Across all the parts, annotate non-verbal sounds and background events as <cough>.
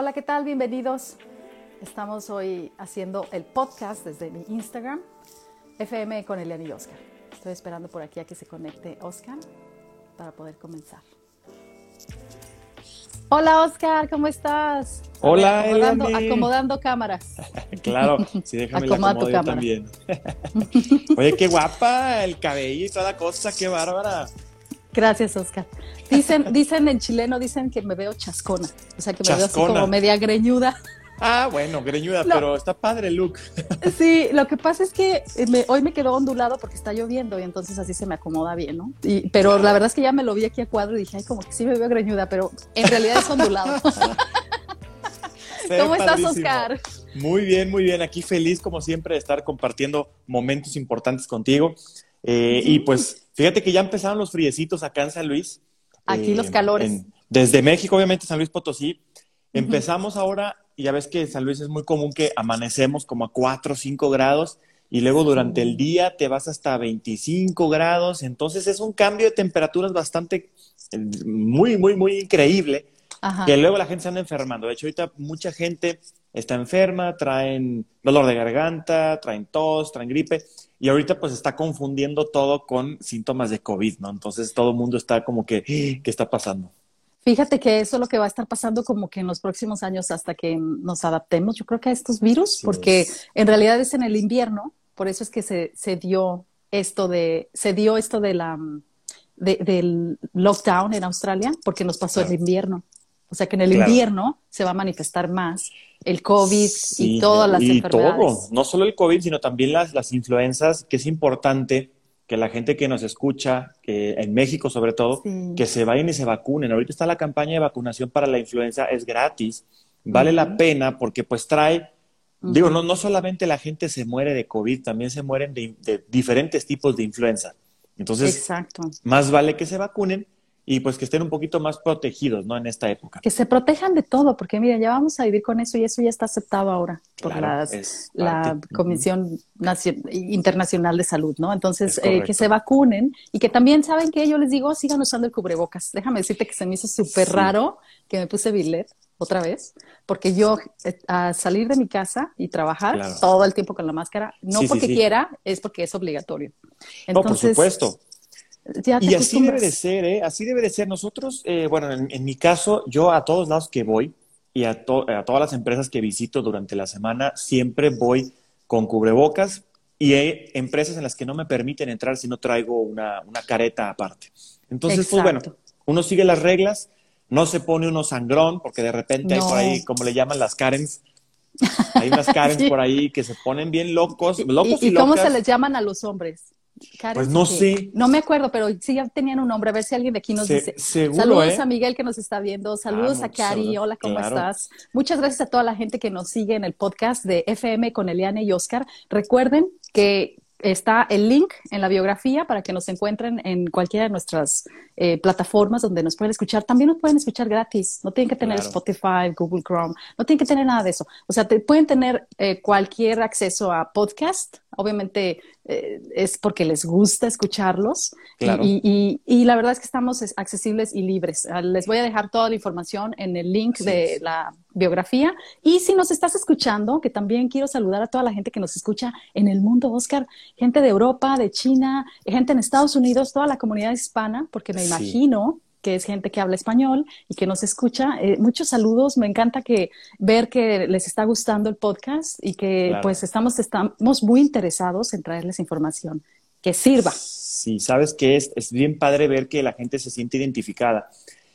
Hola, ¿qué tal? Bienvenidos. Estamos hoy haciendo el podcast desde mi Instagram, FM con Eliana y Oscar. Estoy esperando por aquí a que se conecte Oscar para poder comenzar. Hola Oscar, ¿cómo estás? Hola, acomodando, Eliane. acomodando cámaras. <laughs> claro, sí, déjame la Acomoda tu acomodo yo cámara. también. <laughs> Oye, qué guapa, el cabello y toda cosa, qué bárbara. Gracias, Oscar. Dicen, <laughs> dicen en chileno, dicen que me veo chascona, o sea que me veo así como media greñuda. Ah, bueno, greñuda, No. pero está padre el look. <laughs> Sí, lo que pasa es que eh, me- hoy me quedó ondulado porque está lloviendo y entonces así se me acomoda bien, ¿no? Y, pero la verdad es que ya me lo vi aquí a cuadro y dije, ay, como que sí me veo greñuda, pero en realidad es ondulado. <laughs> ¿Cómo estás. Oscar? Muy bien, muy bien. Aquí feliz, como siempre, de estar compartiendo momentos importantes contigo. Eh, Y pues, fíjate que ya empezaron los friecitos acá en San Luis. Aquí Eh, los calores. en- desde México, obviamente, San Luis Potosí. Empezamos ahora, y ya ves que en San Luis es muy común que amanecemos como a 4 o 5 grados y luego durante el día te vas hasta 25 grados. Entonces es un cambio de temperaturas bastante, eh, muy, muy, muy increíble Ajá. que luego la gente se anda enfermando. De hecho, ahorita mucha gente está enferma, traen dolor de garganta, traen tos, traen gripe, y ahorita pues está confundiendo todo con síntomas de COVID, ¿no? Entonces todo el mundo está como que, "Eh, ¿qué está pasando? Fíjate que eso es lo que va a estar pasando como que en los próximos años hasta que nos adaptemos, yo creo que a estos virus, porque es. en realidad es en el invierno, por eso es que se, se dio esto de, se dio esto de la, de- del lockdown en Australia, porque nos pasó Claro. el invierno. O sea que en el Claro. invierno se va a manifestar más el COVID y todas las y enfermedades. todo, no solo el COVID, sino también las, las influencias, que es importante que la gente que nos escucha, que en México sobre todo, Sí. que se vayan y se vacunen. Ahorita está la campaña de vacunación para la influenza, es gratis, vale la pena porque pues trae, digo, no, no solamente la gente se muere de COVID, también se mueren de, de diferentes tipos de influenza. Entonces, Exacto. más vale que se vacunen y pues que estén un poquito más protegidos, ¿no? En esta época. Que se protejan de todo, porque mira, ya vamos a vivir con eso y eso ya está aceptado ahora por Claro, las, es la. Comisión Nacio- Internacional de Salud, ¿no? Entonces, Es eh, que se vacunen y que también saben que yo les digo, sigan usando el cubrebocas. Déjame decirte que se me hizo súper Sí. raro que me puse billet otra vez, porque yo eh, a salir de mi casa y trabajar Claro. todo el tiempo con la máscara, no Sí, porque sí. quiera, es porque es obligatorio. No, por supuesto. Ya te Y así debe de ser, ¿eh? Así debe de ser. Nosotros, eh, bueno, en, en mi caso, yo a todos lados que voy y a, to- a todas las empresas que visito durante la semana, siempre voy con cubrebocas y hay empresas en las que no me permiten entrar si no traigo una, una careta aparte. Entonces, pues bueno, Exacto. uno sigue las reglas, no se pone uno sangrón, porque de repente hay No. por ahí, como le llaman las Karens, hay unas <laughs> Karens Sí. por ahí que se ponen bien locos, locos y, ¿Y, y cómo locas. se les llaman a los hombres? Karen, Pues no sé. No me acuerdo, pero sí ya tenían un nombre. A ver si alguien de aquí nos Se- dice. seguro, Saludos ¿eh? a Miguel que nos está viendo. Saludos Ah, a muchas Cari. Hola, ¿cómo Claro. estás? Muchas gracias a toda la gente que nos sigue en el podcast de FM con Eliane y Oscar. Recuerden que está el link en la biografía para que nos encuentren en cualquiera de nuestras eh, plataformas donde nos pueden escuchar. También nos pueden escuchar gratis. No tienen que tener Claro. Spotify, Google Chrome. No tienen que tener nada de eso. O sea, te, pueden tener eh, cualquier acceso a podcast. Obviamente eh, es porque les gusta escucharlos. Y- Claro. Y, y- y la verdad es que estamos es- accesibles y libres. Ah, Les voy a dejar toda la información en el link Sí. de la biografía. Y si nos estás escuchando, que también quiero saludar a toda la gente que nos escucha en el mundo, Oscar, gente de Europa, de China, gente en Estados Unidos, toda la comunidad hispana, porque me Sí. imagino que es gente que habla español y que nos escucha. Eh, muchos saludos, me encanta que ver que les está gustando el podcast y que Claro. pues estamos, estamos muy interesados en traerles información que sirva. Sí, sabes que es, es bien padre ver que la gente se siente identificada.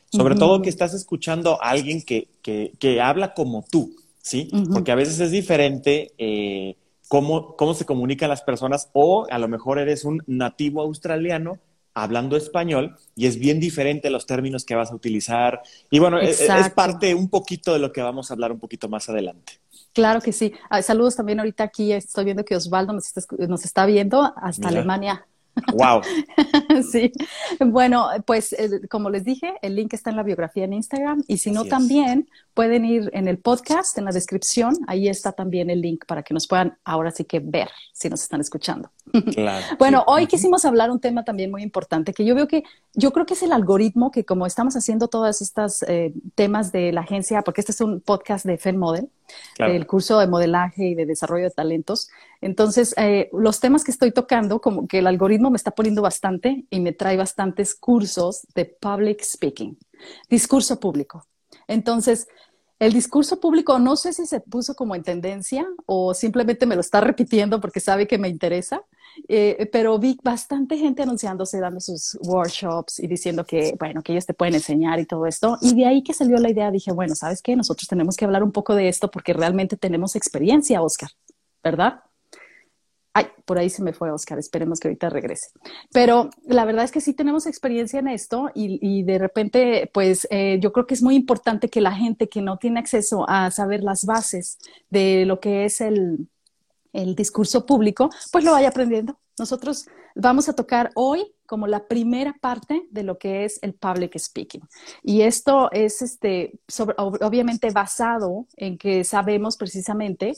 Sobre todo que estás escuchando a alguien que, que, que habla como tú, ¿sí? Porque a veces es diferente eh, cómo, cómo se comunican las personas o a lo mejor eres un nativo australiano hablando español y es bien diferente los términos que vas a utilizar. Y bueno, es, es Exacto. parte un poquito de lo que vamos a hablar un poquito más adelante. Claro que sí. Ah, saludos también ahorita aquí. Estoy viendo que Osvaldo nos está, nos está viendo hasta Mira. Alemania. Wow. <laughs> sí. Bueno, pues como les dije, el link está en la biografía en Instagram y si no también pueden ir en el podcast, en la descripción, ahí está también el link para que nos puedan ahora sí que ver si nos están escuchando. <laughs> Claro, bueno, hoy quisimos hablar un tema también muy importante que yo veo que yo creo que es el algoritmo que como estamos haciendo todos estos eh, temas de la agencia, porque este es un podcast de FEN Model, el curso de modelaje y de desarrollo de talentos. Entonces, eh, los temas que estoy tocando, como que el algoritmo me está poniendo bastante y me trae bastantes cursos de public speaking, discurso público. Entonces, el discurso público no sé si se puso como en tendencia o simplemente me lo está repitiendo porque sabe que me interesa, eh, pero vi bastante gente anunciándose, dando sus workshops y diciendo que, bueno, que ellos te pueden enseñar y todo esto. Y de ahí que salió la idea, dije, bueno, ¿sabes qué? Nosotros tenemos que hablar un poco de esto porque realmente tenemos experiencia, Oscar, ¿verdad? Ay, por ahí se me fue Oscar, esperemos que ahorita regrese. Pero la verdad es que sí tenemos experiencia en esto y, de repente, pues eh, yo creo que es muy importante que la gente que no tiene acceso a saber las bases de lo que es el, el discurso público, pues lo vaya aprendiendo. Nosotros vamos a tocar hoy como la primera parte de lo que es el public speaking. Y esto es este, obviamente basado en que sabemos precisamente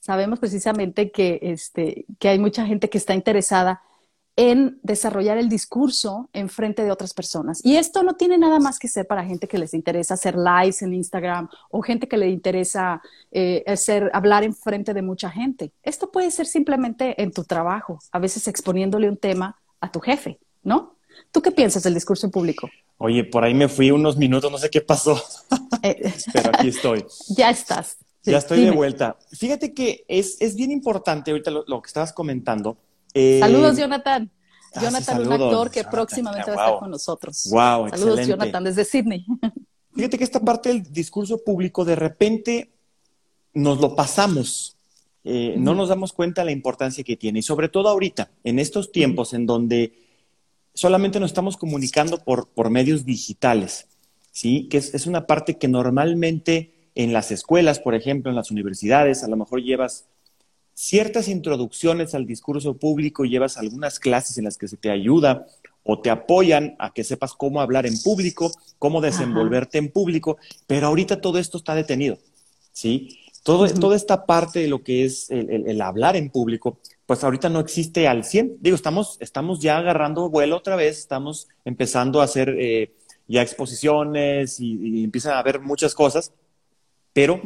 sabemos precisamente que, este, que hay mucha gente que está interesada en desarrollar el discurso en frente de otras personas. Y esto no tiene nada más que ser para gente que les interesa hacer lives en Instagram o gente que le interesa eh, hacer, hablar en frente de mucha gente. Esto puede ser simplemente en tu trabajo, a veces exponiéndole un tema a tu jefe, ¿no? ¿Tú qué piensas del discurso público? Oye, por ahí me fui unos minutos, no sé qué pasó, eh, <laughs> pero aquí estoy. <laughs> Ya estás ya estoy de vuelta. Fíjate que es, bien importante ahorita lo, que estabas comentando. Eh, saludos, Jonathan. Ah, Jonathan, un actor que próximamente va a estar con nosotros. Wow, Saludos, Jonathan, desde Sydney. <laughs> Fíjate que esta parte del discurso público de repente nos lo pasamos. Eh, no nos damos cuenta de la importancia que tiene. Y sobre todo ahorita, en estos tiempos en donde solamente nos estamos comunicando por, por medios digitales, ¿sí? Que es, es una parte que normalmente en las escuelas, por ejemplo, en las universidades, a lo mejor llevas ciertas introducciones al discurso público, llevas algunas clases en las que se te ayuda o te apoyan a que sepas cómo hablar en público, cómo desenvolverte en público, pero ahorita todo esto está detenido, ¿sí? Todo, Toda esta parte de lo que es el, hablar en público, pues ahorita no existe al 100. Digo, estamos, estamos ya agarrando vuelo otra vez, estamos empezando a hacer eh, ya exposiciones y, y empiezan a haber muchas cosas, pero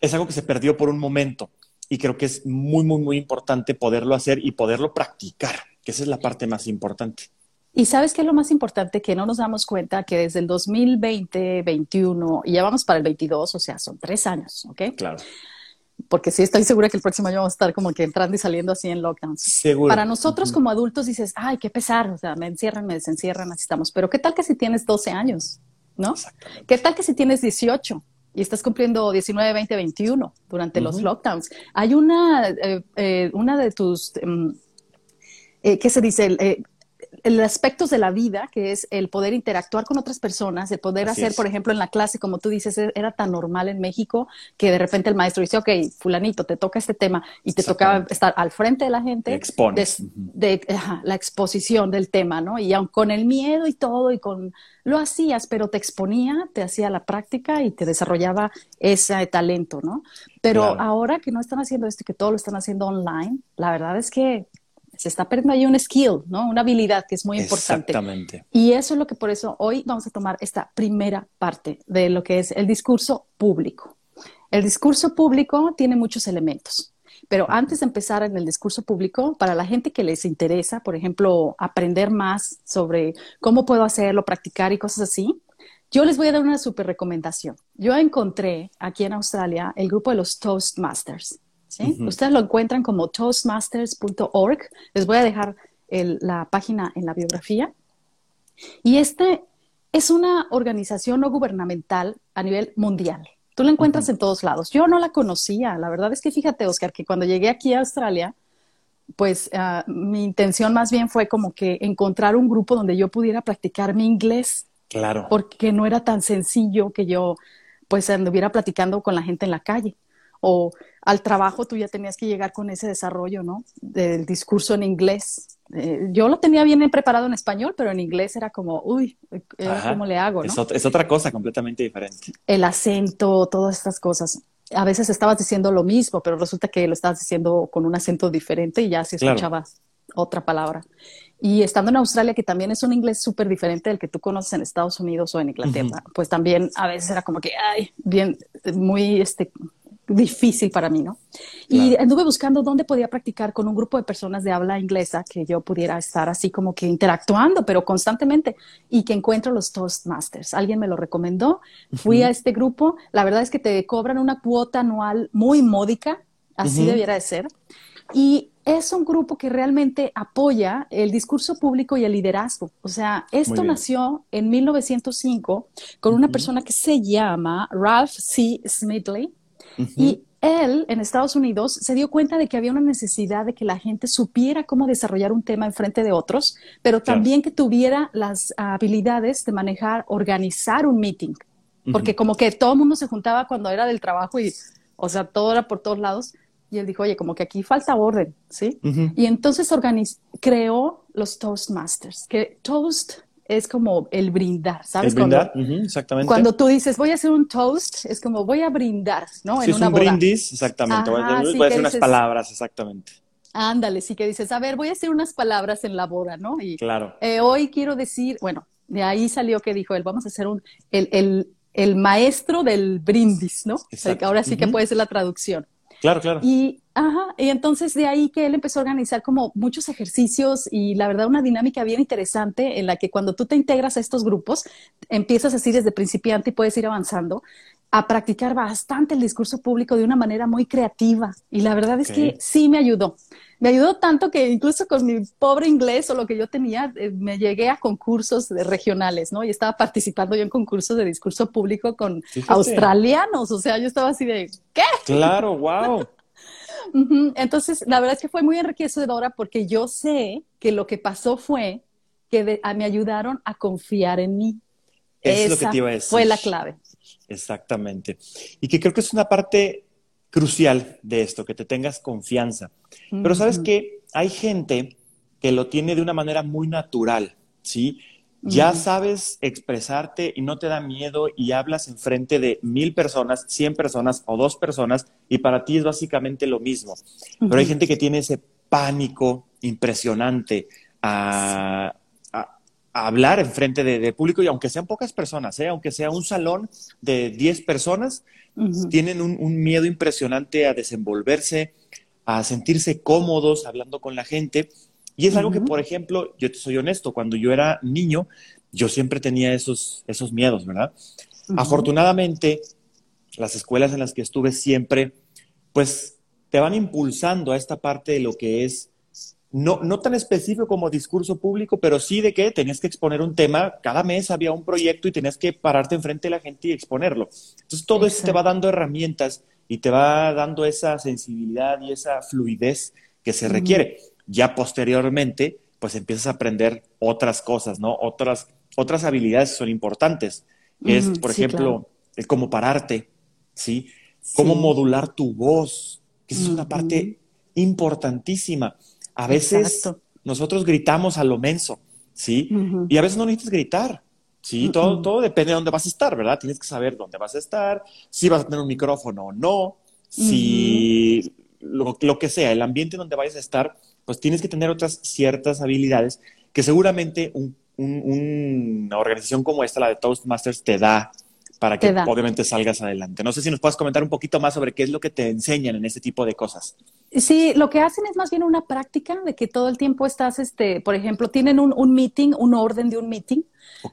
es algo que se perdió por un momento y creo que es muy, muy, muy importante poderlo hacer y poderlo practicar, que esa es la parte más importante. Y sabes qué es lo más importante, que no nos damos cuenta que desde el 2020, 21 y ya vamos para el 22, o sea, son tres años, ¿ok? Claro. Porque sí estoy segura que el próximo año vamos a estar como que entrando y saliendo así en lockdowns. Seguro. Para nosotros como adultos dices, ay, qué pesar, o sea, me encierran, me desencierran, así estamos. Pero ¿qué tal que si tienes 12 años? ¿No? ¿Qué tal que si tienes 18? Y estás cumpliendo 19, 20, 21 durante los lockdowns. Hay una, eh, eh, una de tus, em, eh, ¿qué se dice? El aspectos de la vida, que es el poder interactuar con otras personas, el poder hacer, por ejemplo, en la clase, como tú dices, e-, era tan normal en México que de repente el maestro dice, ok, fulanito, te toca este tema y te tocaba estar al frente de la gente. Expones. De, la exposición del tema, ¿no? Y aun con el miedo y todo, y con lo hacías, pero te exponía, te hacía la práctica y te desarrollaba ese talento, ¿no? Pero ahora que no están haciendo esto y que todo lo están haciendo online, la verdad es que se está perdiendo ahí un skill, ¿no? Una habilidad que es muy importante. Exactamente. Y eso es lo que por eso hoy vamos a tomar esta primera parte de lo que es el discurso público. El discurso público tiene muchos elementos. Pero antes de empezar en el discurso público, para la gente que les interesa, por ejemplo, aprender más sobre cómo puedo hacerlo, practicar y cosas así, yo les voy a dar una súper recomendación. Yo encontré aquí en Australia el grupo de los Toastmasters. Ustedes lo encuentran como toastmasters.org. Les voy a dejar la página en la biografía. Y este es una organización no gubernamental a nivel mundial. Tú la encuentras en todos lados. Yo no la conocía. La verdad es que fíjate, Oscar, que cuando llegué aquí a Australia, pues ah, mi intención más bien fue como que encontrar un grupo donde yo pudiera practicar mi inglés. Claro. Porque no era tan sencillo que yo pues anduviera platicando con la gente en la calle o al trabajo tú ya tenías que llegar con ese desarrollo, ¿no? Del discurso en inglés. eh, yo lo tenía bien preparado en español, pero en inglés era como, uy, ¿cómo le hago? ¿no? Es, otra cosa completamente diferente. El acento, todas estas cosas. A veces estabas diciendo lo mismo, pero resulta que lo estabas diciendo con un acento diferente y ya se escuchaba otra palabra. Y estando en Australia, que también es un inglés súper diferente del que tú conoces en Estados Unidos o en Inglaterra, pues también a veces era como que, ay, bien, muy, este, difícil para mí, ¿no? Y anduve buscando dónde podía practicar con un grupo de personas de habla inglesa que yo pudiera estar así como que interactuando, pero constantemente, y que encuentro los Toastmasters. Alguien me lo recomendó, fui a este grupo, la verdad es que te cobran una cuota anual muy módica, así debiera de ser, y es un grupo que realmente apoya el discurso público y el liderazgo. O sea, esto nació en 1905 con una persona que se llama Ralph C. Y él en Estados Unidos se dio cuenta de que había una necesidad de que la gente supiera cómo desarrollar un tema en frente de otros, pero también que tuviera las habilidades de manejar, organizar un meeting. Porque como que todo el mundo se juntaba cuando era del trabajo y, o sea, todo era por todos lados. Y él dijo, oye, como que aquí falta orden, ¿sí? Y entonces creó los Toastmasters, que Toast es como el brindar, ¿sabes? El brindar, exactamente. Cuando tú dices, voy a hacer un toast, es como voy a brindar, ¿no? Sí, en es un brindis, exactamente. voy a, hacer unas palabras, exactamente. Ándale, sí que dices, a ver, voy a hacer unas palabras en la boda, ¿no? Y claro. Eh, hoy quiero decir, bueno, de ahí salió que dijo él, vamos a hacer un, el, el, el maestro del brindis, ¿no? ahora sí que puede ser la traducción. Claro, claro. Y, ajá, y entonces de ahí que él empezó a organizar como muchos ejercicios y la verdad una dinámica bien interesante en la que cuando tú te integras a estos grupos, empiezas así desde principiante y puedes ir avanzando a practicar bastante el discurso público de una manera muy creativa. Y la verdad es que sí me ayudó. Me ayudó tanto que incluso con mi pobre inglés o lo que yo tenía, eh, me llegué a concursos regionales, ¿no? Y estaba participando yo en concursos de discurso público con australianos. O sea, yo estaba así de, ¿qué? Claro, wow. Entonces, la verdad es que fue muy enriquecedora porque yo sé que lo que pasó fue que me ayudaron a confiar en mí. Es lo que te iba a decir. Fue la clave. Exactamente. Y que creo que es una parte crucial de esto, que te tengas confianza. Pero sabes que hay gente que lo tiene de una manera muy natural, ¿sí? Ya sabes expresarte y no te da miedo y hablas en frente de mil personas, cien personas o dos personas y para ti es básicamente lo mismo. Pero hay gente que tiene ese pánico impresionante a, hablar en frente de, público y aunque sean pocas personas, ¿eh? aunque sea un salón de 10 personas, tienen un, miedo impresionante a desenvolverse, a sentirse cómodos hablando con la gente. Y es algo que, por ejemplo, yo te soy honesto, cuando yo era niño, yo siempre tenía esos, esos miedos, ¿verdad? Afortunadamente, las escuelas en las que estuve siempre, pues te van impulsando a esta parte de lo que es no, no tan específico como discurso público, pero sí de que tenías que exponer un tema, cada mes había un proyecto y tenías que pararte enfrente de la gente y exponerlo. Entonces todo eso te va dando herramientas y te va dando esa sensibilidad y esa fluidez que se requiere. Ya posteriormente, pues empiezas a aprender otras cosas, ¿no? Otras, otras habilidades son importantes. Es, por ejemplo, el cómo pararte, ¿sí? Cómo modular tu voz, que es una parte importantísima. A veces nosotros gritamos a lo menso, ¿sí? Y a veces no necesitas gritar, ¿sí? todo, todo depende de dónde vas a estar, ¿verdad? Tienes que saber dónde vas a estar, si vas a tener un micrófono o no, si lo, que sea, el ambiente donde vayas a estar, pues tienes que tener otras ciertas habilidades que seguramente una organización como esta, la de Toastmasters, te da para que obviamente salgas adelante. No sé si nos puedes comentar un poquito más sobre qué es lo que te enseñan en este tipo de cosas. Sí, lo que hacen es más bien una práctica de que todo el tiempo estás, este, por ejemplo, tienen un, un meeting, un orden de un meeting,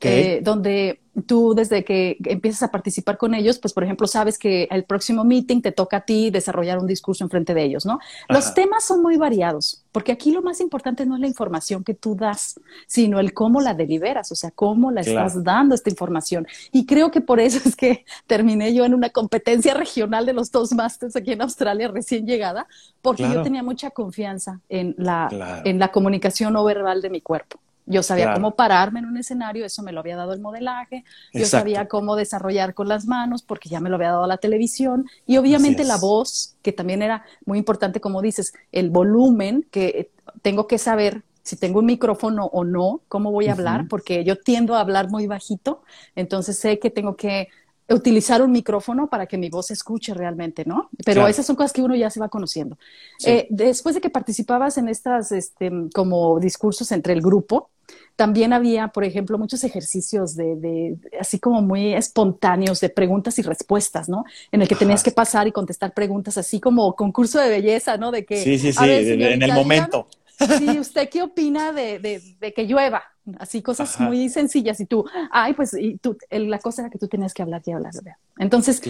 eh, donde tú desde que empiezas a participar con ellos, pues por ejemplo, sabes que el próximo meeting te toca a ti desarrollar un discurso en frente de ellos, ¿no? Los temas son muy variados, porque aquí lo más importante no es la información que tú das, sino el cómo la deliberas, o sea, cómo la estás dando esta información. Y creo que por eso <laughs> es que terminé yo en una competencia regional de los Toastmasters aquí en Australia recién llegada, porque yo tenía mucha confianza en la, en la comunicación no verbal de mi cuerpo. Yo sabía cómo pararme en un escenario, eso me lo había dado el modelaje, yo sabía cómo desarrollar con las manos, porque ya me lo había dado la televisión, y obviamente la voz, que también era muy importante, como dices, el volumen, que tengo que saber si tengo un micrófono o no, cómo voy a hablar, porque yo tiendo a hablar muy bajito, entonces sé que tengo que utilizar un micrófono para que mi voz se escuche realmente, ¿no? Pero esas son cosas que uno ya se va conociendo. Eh, después de que participabas en estas, este, como discursos entre el grupo, también había, por ejemplo, muchos ejercicios de, así como muy espontáneos de preguntas y respuestas, ¿no? En el que tenías que pasar y contestar preguntas así como concurso de belleza, ¿no? De que, sí, sí, sí, en el momento. Sí, ¿usted qué opina de, de, que llueva? Así cosas muy sencillas y tú, ay, pues y tú, la cosa era que tú tenías que hablar y hablar. Entonces,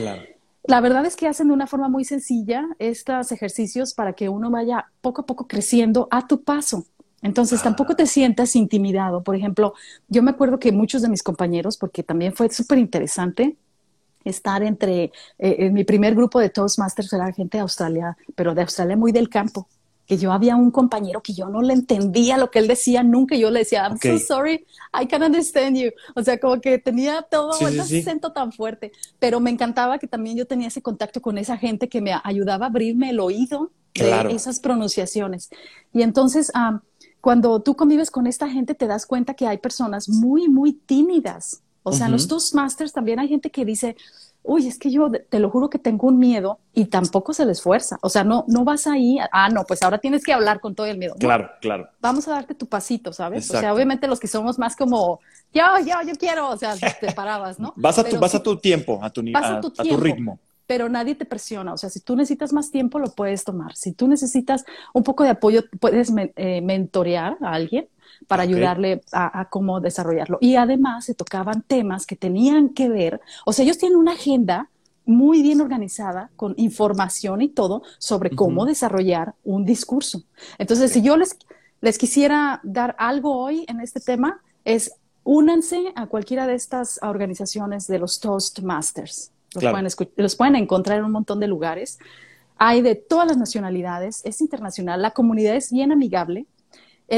la verdad es que hacen de una forma muy sencilla estos ejercicios para que uno vaya poco a poco creciendo a tu paso. Entonces, ah. tampoco te sientas intimidado. Por ejemplo, yo me acuerdo que muchos de mis compañeros, porque también fue súper interesante, estar entre, eh, en mi primer grupo de Toastmasters era gente de Australia, pero de Australia muy del campo que yo había un compañero que yo no le entendía lo que él decía nunca. Yo le decía, I'm so sorry, I can understand you. O sea, como que tenía todo ese acento tan fuerte. Pero me encantaba que también yo tenía ese contacto con esa gente que me ayudaba a abrirme el oído de esas pronunciaciones. Y entonces, cuando tú convives con esta gente, te das cuenta que hay personas muy, muy tímidas. O sea, en los Toastmasters también hay gente que dice, uy, es que yo te lo juro que tengo un miedo y tampoco se le esfuerza. O sea, no, no vas ahí, ah, no, pues ahora tienes que hablar con todo el miedo. Claro, claro. Vamos a darte tu pasito, ¿sabes? O sea, obviamente los que somos más como, yo, yo, yo quiero, o sea, te parabas, ¿no? <laughs> Vas a, tu, vas a tu tiempo, a tu, a, tu, a tu ritmo pero nadie te presiona. O sea, si tú necesitas más tiempo, lo puedes tomar. Si tú necesitas un poco de apoyo, puedes eh, mentorear a alguien para ayudarle a, cómo desarrollarlo. Y además se tocaban temas que tenían que ver, o sea, ellos tienen una agenda muy bien organizada con información y todo sobre cómo desarrollar un discurso. Entonces, si yo les, les quisiera dar algo hoy en este tema, es únanse a cualquiera de estas organizaciones de los Toastmasters. Los, pueden, los pueden encontrar en un montón de lugares. Hay de todas las nacionalidades, es internacional, la comunidad es bien amigable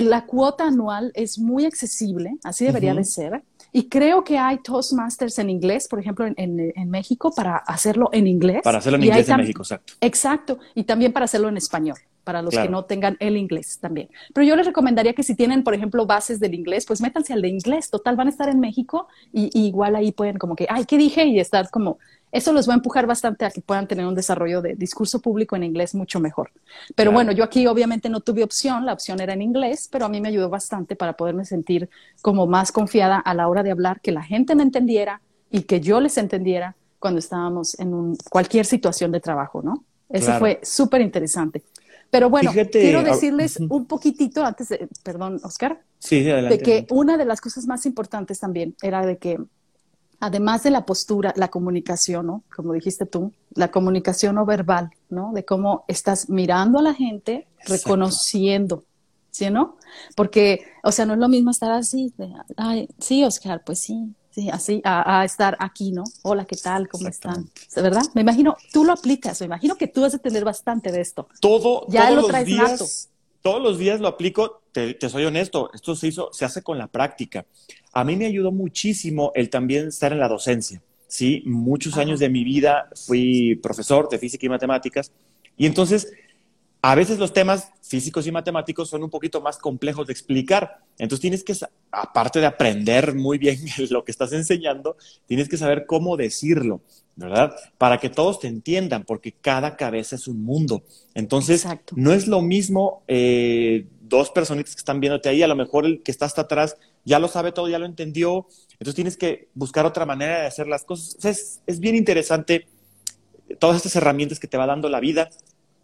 la cuota anual es muy accesible, así debería de ser. Y creo que hay Toastmasters en inglés, por ejemplo, en, México, para hacerlo en inglés. Para hacerlo en inglés en México, exacto. Exacto. Y también para hacerlo en español, para los que no tengan el inglés también. Pero yo les recomendaría que si tienen, por ejemplo, bases del inglés, pues métanse al de inglés. Total, van a estar en México y, y igual ahí pueden como que, ay, ¿qué dije? Y estar como eso los va a empujar bastante a que puedan tener un desarrollo de discurso público en inglés mucho mejor. Pero bueno, yo aquí obviamente no tuve opción, la opción era en inglés, pero a mí me ayudó bastante para poderme sentir como más confiada a la hora de hablar, que la gente me entendiera y que yo les entendiera cuando estábamos en cualquier situación de trabajo, ¿no? Eso fue súper interesante. Pero bueno, quiero decirles un poquitito antes de, perdón, Oscar, sí, de que una de las cosas más importantes también era de que además de la postura, la comunicación, ¿no? Como dijiste tú, la comunicación no verbal, ¿no? De cómo estás mirando a la gente, reconociendo, ¿sí no? Porque, o sea, no es lo mismo estar así, ay, sí, Oscar, pues sí, sí, así, a, estar aquí, ¿no? Hola, ¿qué tal? ¿Cómo están? ¿Verdad? Me imagino, tú lo aplicas, me imagino que tú vas a tener bastante de esto. Todo, ya lo traes días, Todos los días lo aplico, te, te soy honesto, esto se hizo, se hace con la práctica a mí me ayudó muchísimo el también estar en la docencia. Sí, muchos años de mi vida fui profesor de física y matemáticas y entonces a veces los temas físicos y matemáticos son un poquito más complejos de explicar. Entonces tienes que, aparte de aprender muy bien <laughs> lo que estás enseñando, tienes que saber cómo decirlo, ¿verdad? Para que todos te entiendan, porque cada cabeza es un mundo. Entonces, no es lo mismo eh, dos personitas que están viéndote ahí, a lo mejor el que está hasta atrás ya lo sabe todo, ya lo entendió, entonces tienes que buscar otra manera de hacer las cosas. Es, es bien interesante todas estas herramientas que te va dando la vida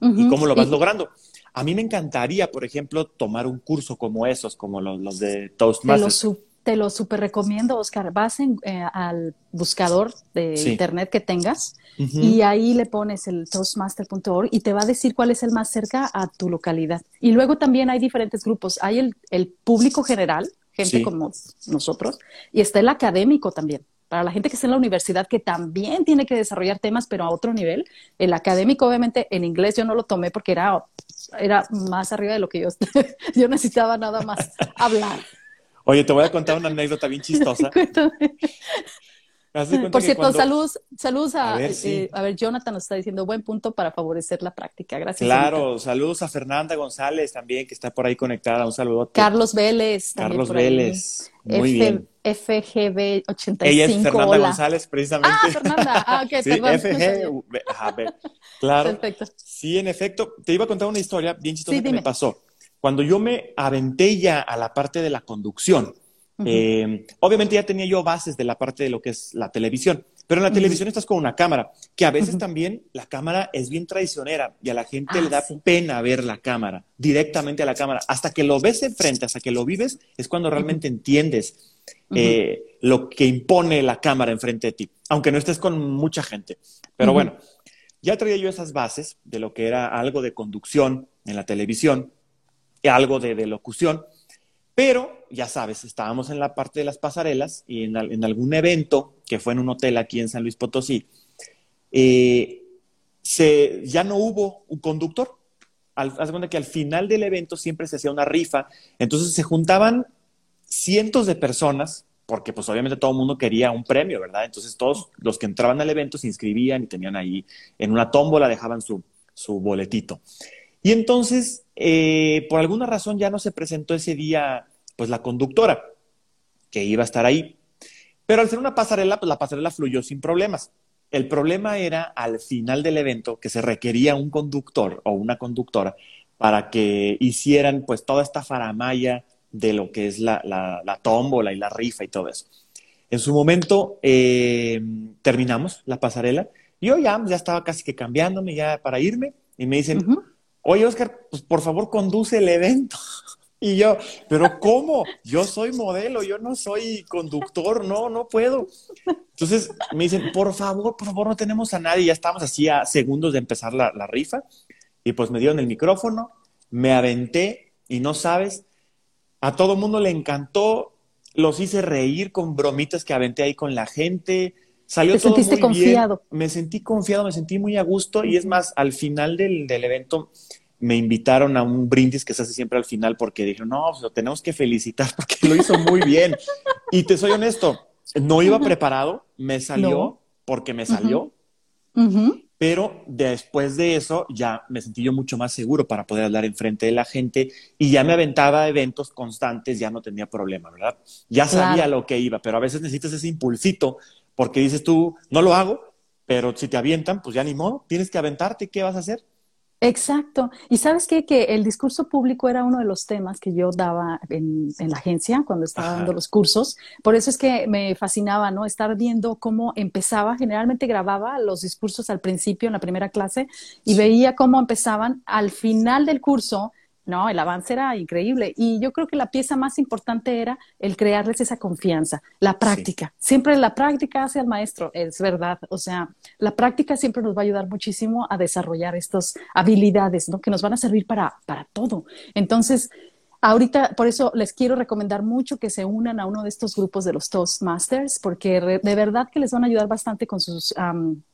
y cómo lo vas logrando. A mí me encantaría, por ejemplo, tomar un curso como esos, como los, de Toastmasters. Te lo, super recomiendo, Oscar. Vas eh, al buscador de internet que tengas y ahí le pones el toastmaster.org y te va a decir cuál es el más cerca a tu localidad. Y luego también hay diferentes grupos. Hay el, el público general, gente como nosotros, y está el académico también. Para la gente que está en la universidad, que también tiene que desarrollar temas, pero a otro nivel. El académico, obviamente, en inglés yo no lo tomé porque era, era más arriba de lo que yo, <laughs> yo necesitaba nada más hablar. Oye, te voy a contar una anécdota bien chistosa. <laughs> Por cierto, saludos, saludos a, a ver, eh, a ver, Jonathan nos está diciendo buen punto para favorecer la práctica. Gracias. Claro, saludos a Fernanda González también, que está por ahí conectada. Un saludo. Ajá. Vélez. Carlos Vélez. Muy bien. FGB85. Ella es Fernanda González, precisamente. Ah, Fernanda. Ah, ok, <laughs> sí, FG, <laughs> claro. Perfecto. Sí, en efecto. Te iba a contar una historia bien chistosa que me pasó. Cuando yo me aventé ya a la parte de la conducción, eh, obviamente ya tenía yo bases de la parte de lo que es la televisión, pero en la televisión estás con una cámara, que a veces también la cámara es bien traicionera y a la gente le ah, da pena ver la cámara, directamente a la cámara. Hasta que lo ves enfrente, hasta que lo vives, es cuando realmente entiendes eh, lo que impone la cámara enfrente de ti, aunque no estés con mucha gente. Pero bueno, ya traía yo esas bases de lo que era algo de conducción en la televisión, algo de, locución. Pero, ya sabes, estábamos en la parte de las pasarelas y en, algún evento, que fue en un hotel aquí en San Luis Potosí, eh, ya no hubo un conductor. Al, haz cuenta que al final del evento siempre se hacía una rifa, entonces se juntaban cientos de personas, porque pues obviamente todo el mundo quería un premio, ¿verdad? Entonces todos los que entraban al evento se inscribían y tenían ahí en una tómbola, dejaban su, su boletito. Y entonces, eh, por alguna razón ya no se presentó ese día, pues la conductora, que iba a estar ahí. Pero al ser una pasarela, pues la pasarela fluyó sin problemas. El problema era al final del evento que se requería un conductor o una conductora para que hicieran pues toda esta faramaya de lo que es la, la, tómbola y la rifa y todo eso. En su momento eh, terminamos la pasarela. Yo ya, ya estaba casi que cambiándome ya para irme y me dicen, oye, Oscar, pues por favor conduce el evento. <laughs> Y yo, pero ¿cómo? Yo soy modelo, yo no soy conductor, no, no puedo. Entonces me dicen, por favor, por favor, no tenemos a nadie. Ya estamos así a segundos de empezar la, la rifa. Y pues me dieron el micrófono, me aventé y no sabes, a todo mundo le encantó, los hice reír con bromitas que aventé ahí con la gente. Salió ¿Te todo sentiste muy confiado? Bien. Me sentí confiado, me sentí muy a gusto y es más, al final del, del evento me invitaron a un brindis que se hace siempre al final porque dijeron, no, pues, lo tenemos que felicitar <laughs> porque lo hizo muy bien. y te soy honesto, no iba preparado, me salió porque me salió, pero después de eso ya me sentí yo mucho más seguro para poder hablar enfrente de la gente y ya me aventaba eventos constantes, ya no tenía problema, ¿verdad? Ya sabía lo que iba, pero a veces necesitas ese impulsito porque dices tú, no lo hago, pero si te avientan, pues ya ni modo, tienes que aventarte, ¿qué vas a hacer? Exacto. Y sabes qué? que el discurso público era uno de los temas que yo daba en, la agencia cuando estaba dando los cursos. Por eso es que me fascinaba, ¿no? Estar viendo cómo empezaba. Generalmente grababa los discursos al principio en la primera clase y veía cómo empezaban al final del curso no, el avance era increíble. Y yo creo que la pieza más importante era el crearles esa confianza, la práctica. Siempre la práctica hace al maestro, es verdad. O sea, la práctica siempre nos va a ayudar muchísimo a desarrollar estas habilidades, ¿no? Que nos van a servir para, para todo. Entonces, Ahorita, por eso les quiero recomendar mucho que se unan a uno de estos grupos de los Toastmasters, porque de verdad que les van a ayudar bastante con sus,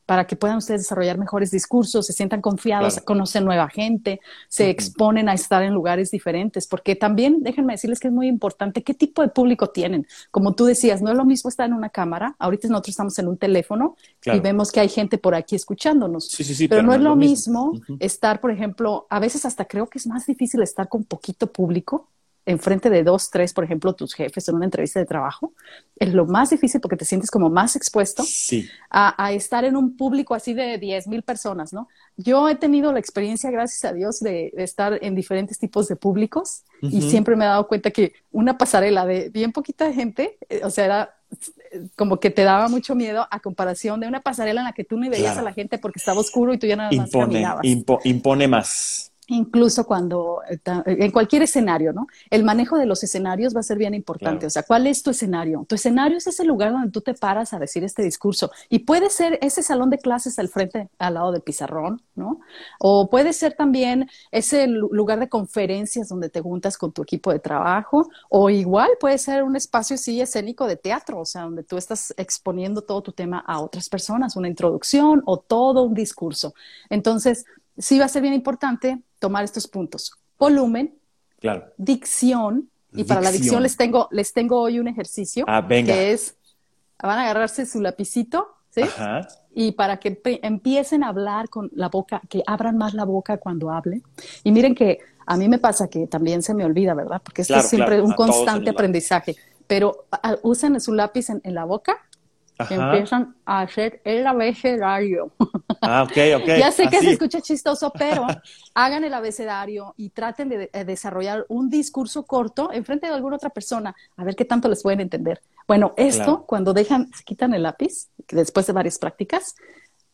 para que puedan ustedes desarrollar mejores discursos, se sientan confiados, conocen nueva gente, se exponen a estar en lugares diferentes, porque también déjenme decirles que es muy importante qué tipo de público tienen. Como tú decías, no es lo mismo estar en una cámara, ahorita nosotros estamos en un teléfono y vemos que hay gente por aquí escuchándonos, sí, sí, sí, pero, no es lo mismo, estar, por ejemplo, a veces hasta creo que es más difícil estar con poquito público enfrente de dos, tres, por ejemplo, tus jefes en una entrevista de trabajo, es lo más difícil porque te sientes como más expuesto a, estar en un público así de 10 mil personas, ¿no? Yo he tenido la experiencia, gracias a Dios, de, estar en diferentes tipos de públicos y siempre me he dado cuenta que una pasarela de bien poquita gente, eh, o sea, era como que te daba mucho miedo a comparación de una pasarela en la que tú no veías a la gente porque estaba oscuro y tú ya nada más impone, impone más incluso cuando, eh, en cualquier escenario, ¿no? El manejo de los escenarios va a ser bien importante. O sea, ¿cuál es tu escenario? Tu escenario es ese lugar donde tú te paras a decir este discurso. Y puede ser ese salón de clases al frente, al lado del pizarrón, ¿no? O puede ser también ese lugar de conferencias donde te juntas con tu equipo de trabajo. O igual puede ser un espacio así escénico de teatro, o sea, donde tú estás exponiendo todo tu tema a otras personas, una introducción o todo un discurso. Entonces, sí va a ser bien importante tomar estos puntos. Volumen, dicción, y para la dicción les tengo, les tengo hoy un ejercicio ah, que es van a agarrarse su lapicito, ¿sí? Ajá. Y para que empiecen a hablar con la boca, que abran más la boca cuando hablen. Y miren que a mí me pasa que también se me olvida, ¿verdad? Porque esto Claro, es siempre claro, un a constante aprendizaje. Pero ah, usen su lápiz en, en la boca Ajá. empiezan a hacer el abecedario. Ah, ok, ok. <laughs> Ya sé que Así. se escucha chistoso, pero <laughs> hagan el abecedario y traten de, de desarrollar un discurso corto en frente de alguna otra persona, a ver qué tanto les pueden entender. Bueno, esto, Claro. cuando dejan, se quitan el lápiz, después de varias prácticas,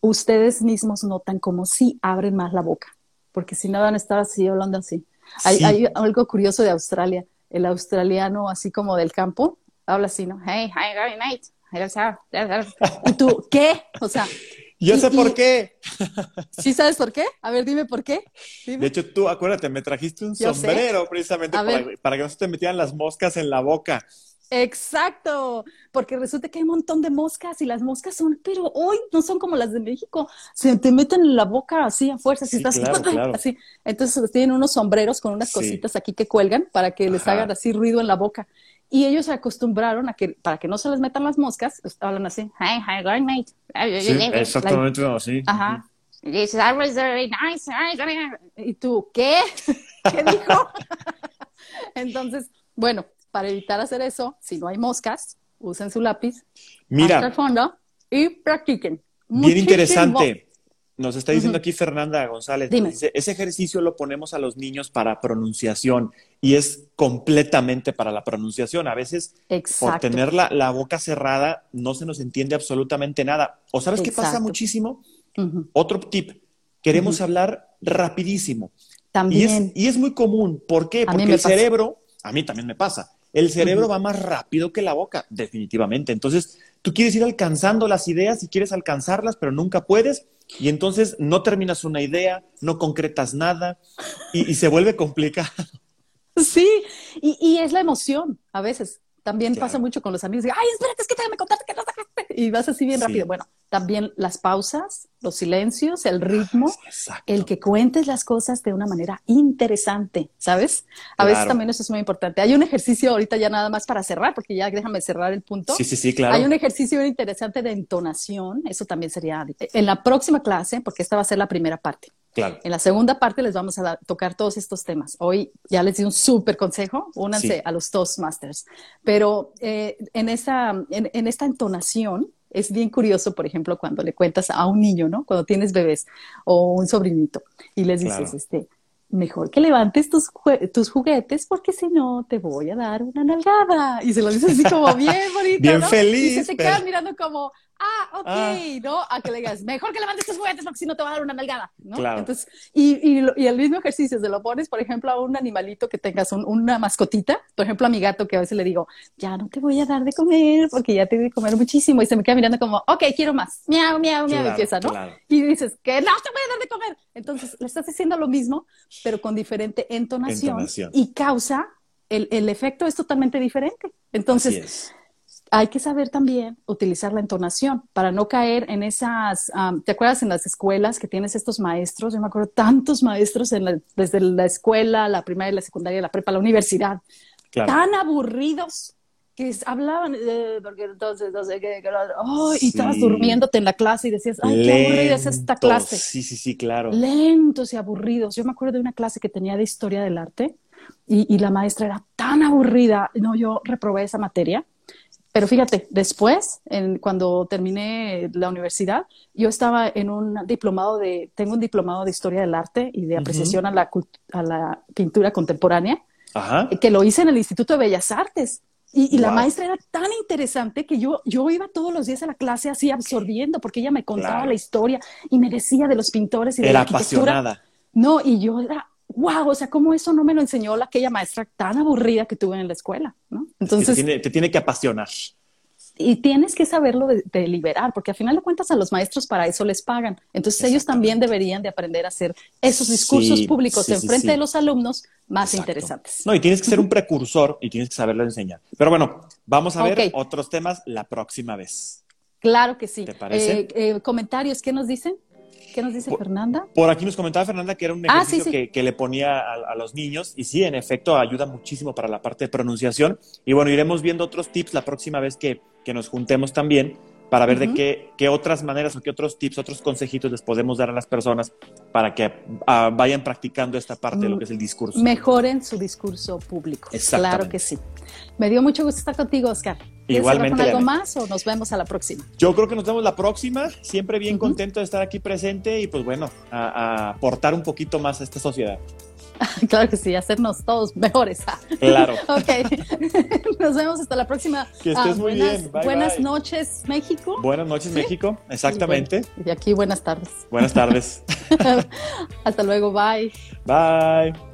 ustedes mismos notan como si abren más la boca, porque si no van a estar así, hablando así. Hay, Sí. hay algo curioso de Australia, el australiano así como del campo, habla así, ¿no? Hey, hi, very nice. Y tú, ¿qué? O sea, Yo y- sé y- por qué. ¿sí sabes por qué? A ver, dime por qué. Dime. De hecho, tú, acuérdate, me trajiste un Yo sé. sombrero precisamente para, que no se te metieran las moscas en la boca. Exacto, porque resulta que hay un montón de moscas y las moscas son, pero hoy no son como las de México, se te meten en la boca así a fuerza, si Sí, estás claro, <laughs> claro. así. Entonces tienen unos sombreros con unas Sí. cositas aquí que cuelgan para que les Ajá. hagan así ruido en la boca. Y ellos se acostumbraron a que para que no se les metan las moscas, pues, hablan así, hi, hi, good night. exactamente así. Ajá. This that was very nice. Y tú, ¿qué? <laughs> ¿Qué dijo? <laughs> Entonces, bueno, para evitar hacer eso, si no hay moscas, usen su lápiz hasta el Mira, fondo y practiquen. bien Muchísimo. interesante. Nos está diciendo aquí Fernanda González. Dime. Dice, ese ejercicio lo ponemos a los niños para pronunciación y es completamente para la pronunciación. A veces por Exacto. tener la, la boca cerrada no se nos entiende absolutamente nada. ¿O sabes qué pasa Exacto. muchísimo? Otro tip, queremos hablar rapidísimo. Y También. es, y es muy común. ¿Por qué? A Porque el pasa. cerebro, a mí también me pasa, el cerebro va más rápido que la boca, definitivamente. Entonces, tú quieres ir alcanzando las ideas y quieres alcanzarlas, pero nunca puedes. Y entonces no terminas una idea, no concretas nada y, y se vuelve complicado. Sí, y, y es la emoción a veces. También Claro. pasa mucho con los amigos. Ay, espérate, es que déjame contarte que no sacaste". <laughs> Y vas así bien Sí. rápido. Bueno, también las pausas, los silencios, el ritmo, Exacto. el que cuentes las cosas de una manera interesante, ¿sabes? A veces también eso es muy importante. Hay un ejercicio ahorita ya nada más para cerrar, porque ya déjame cerrar el punto. Sí, sí, sí, claro. Hay un ejercicio interesante de entonación, eso también sería en la próxima clase, porque esta va a ser la primera parte. Claro. En la segunda parte les vamos a tocar todos estos temas. Hoy ya les di un súper consejo, únanse Sí. a los Toastmasters. Pero eh, en, esta, en, en esta entonación es bien curioso, por ejemplo, cuando le cuentas a un niño, ¿no? Cuando tienes bebés o un sobrinito y les dices, Claro. este, mejor que levantes tus, tus juguetes porque si no te voy a dar una nalgada. Y se lo dices así como bien <laughs> bonito, Bien ¿no? feliz, Y se pero- quedan mirando como, ah, ok, Ah. ¿no? A que le digas, mejor que levantes tus juguetes porque si no te va a dar una nalgada, ¿no? Claro. Entonces, y, y, el mismo ejercicio, se lo pones, por ejemplo, a un animalito que tengas, un- una mascotita, por ejemplo, a mi gato, que a veces le digo, ya no te voy a dar de comer porque ya te di de comer muchísimo, y se me queda mirando como, ok, quiero más, miau, miau, miau, Claro, empieza, ¿no? claro. Y dices, que no te voy a dar de comer. Entonces, le estás diciendo lo mismo, pero con diferente entonación, Entonación. y causa, el, el efecto es totalmente diferente. Entonces. Hay que saber también utilizar la entonación para no caer en esas, am, ¿te acuerdas en las escuelas que tienes estos maestros? Yo me acuerdo tantos maestros en la- desde la escuela, la primaria, la secundaria, la prepa, la universidad, Claro. tan aburridos que hablaban, eh, porque entonces, no sé qué, que. Ay, y estabas durmiéndote en la clase y decías, ay, qué aburrida es esta clase Sí, sí, sí, claro. lentos y aburridos. Yo me acuerdo de una clase que tenía de historia del arte y, y la maestra era tan aburrida. No, yo reprobé esa materia. Pero fíjate, después, en, cuando terminé la universidad, yo estaba en un diplomado de, tengo un diplomado de historia del arte y de apreciación a, la, a la pintura contemporánea, Ajá. que lo hice en el Instituto de Bellas Artes. Y, y la Wow. maestra era tan interesante que yo, yo iba todos los días a la clase así absorbiendo, porque ella me contaba Claro. la historia y me decía de los pintores y de la arquitectura. apasionada. No, y yo era, wow, o sea, cómo eso no me lo enseñó la, aquella maestra tan aburrida que tuve en la escuela, ¿no? te, Entonces, tiene, te tiene que apasionar. y tienes que saberlo de, de liberar, porque al final de cuentas a los maestros para eso les pagan. Entonces ellos también deberían de aprender a hacer esos discursos Sí, públicos sí, en sí, frente de los alumnos más Exacto. interesantes. No, y tienes que ser un precursor y tienes que saberlo enseñar. Pero bueno, vamos a ver otros temas la próxima vez. Claro que sí. ¿Te parece? Eh, eh, comentarios, ¿qué nos dicen? ¿Qué nos dice Por- Fernanda? Por aquí nos comentaba Fernanda que era un Ah, ejercicio sí, sí. Que, que le ponía a, a los niños y sí, en efecto, ayuda muchísimo para la parte de pronunciación. Y bueno, iremos viendo otros tips la próxima vez que, que nos juntemos también para ver de qué, qué, otras maneras o qué otros tips, otros consejitos les podemos dar a las personas para que uh, vayan practicando esta parte de lo que es el discurso. Mejoren su discurso público. Claro que sí. Me dio mucho gusto estar contigo, Oscar. Igualmente. ¿Con algo más o nos vemos a la próxima? Yo creo que nos vemos la próxima. Siempre bien uh -huh. contento de estar aquí presente y pues bueno, a, a aportar un poquito más a esta sociedad. <laughs> Claro que sí, hacernos todos mejores. <laughs> Claro. ok. <laughs> Nos vemos hasta la próxima. Que estés ah, muy buenas, bien. Bye, buenas bye. noches, México. Buenas noches, ¿Sí? México. Exactamente. Y, bueno, y aquí buenas tardes. Buenas tardes. hasta luego. Bye. Bye.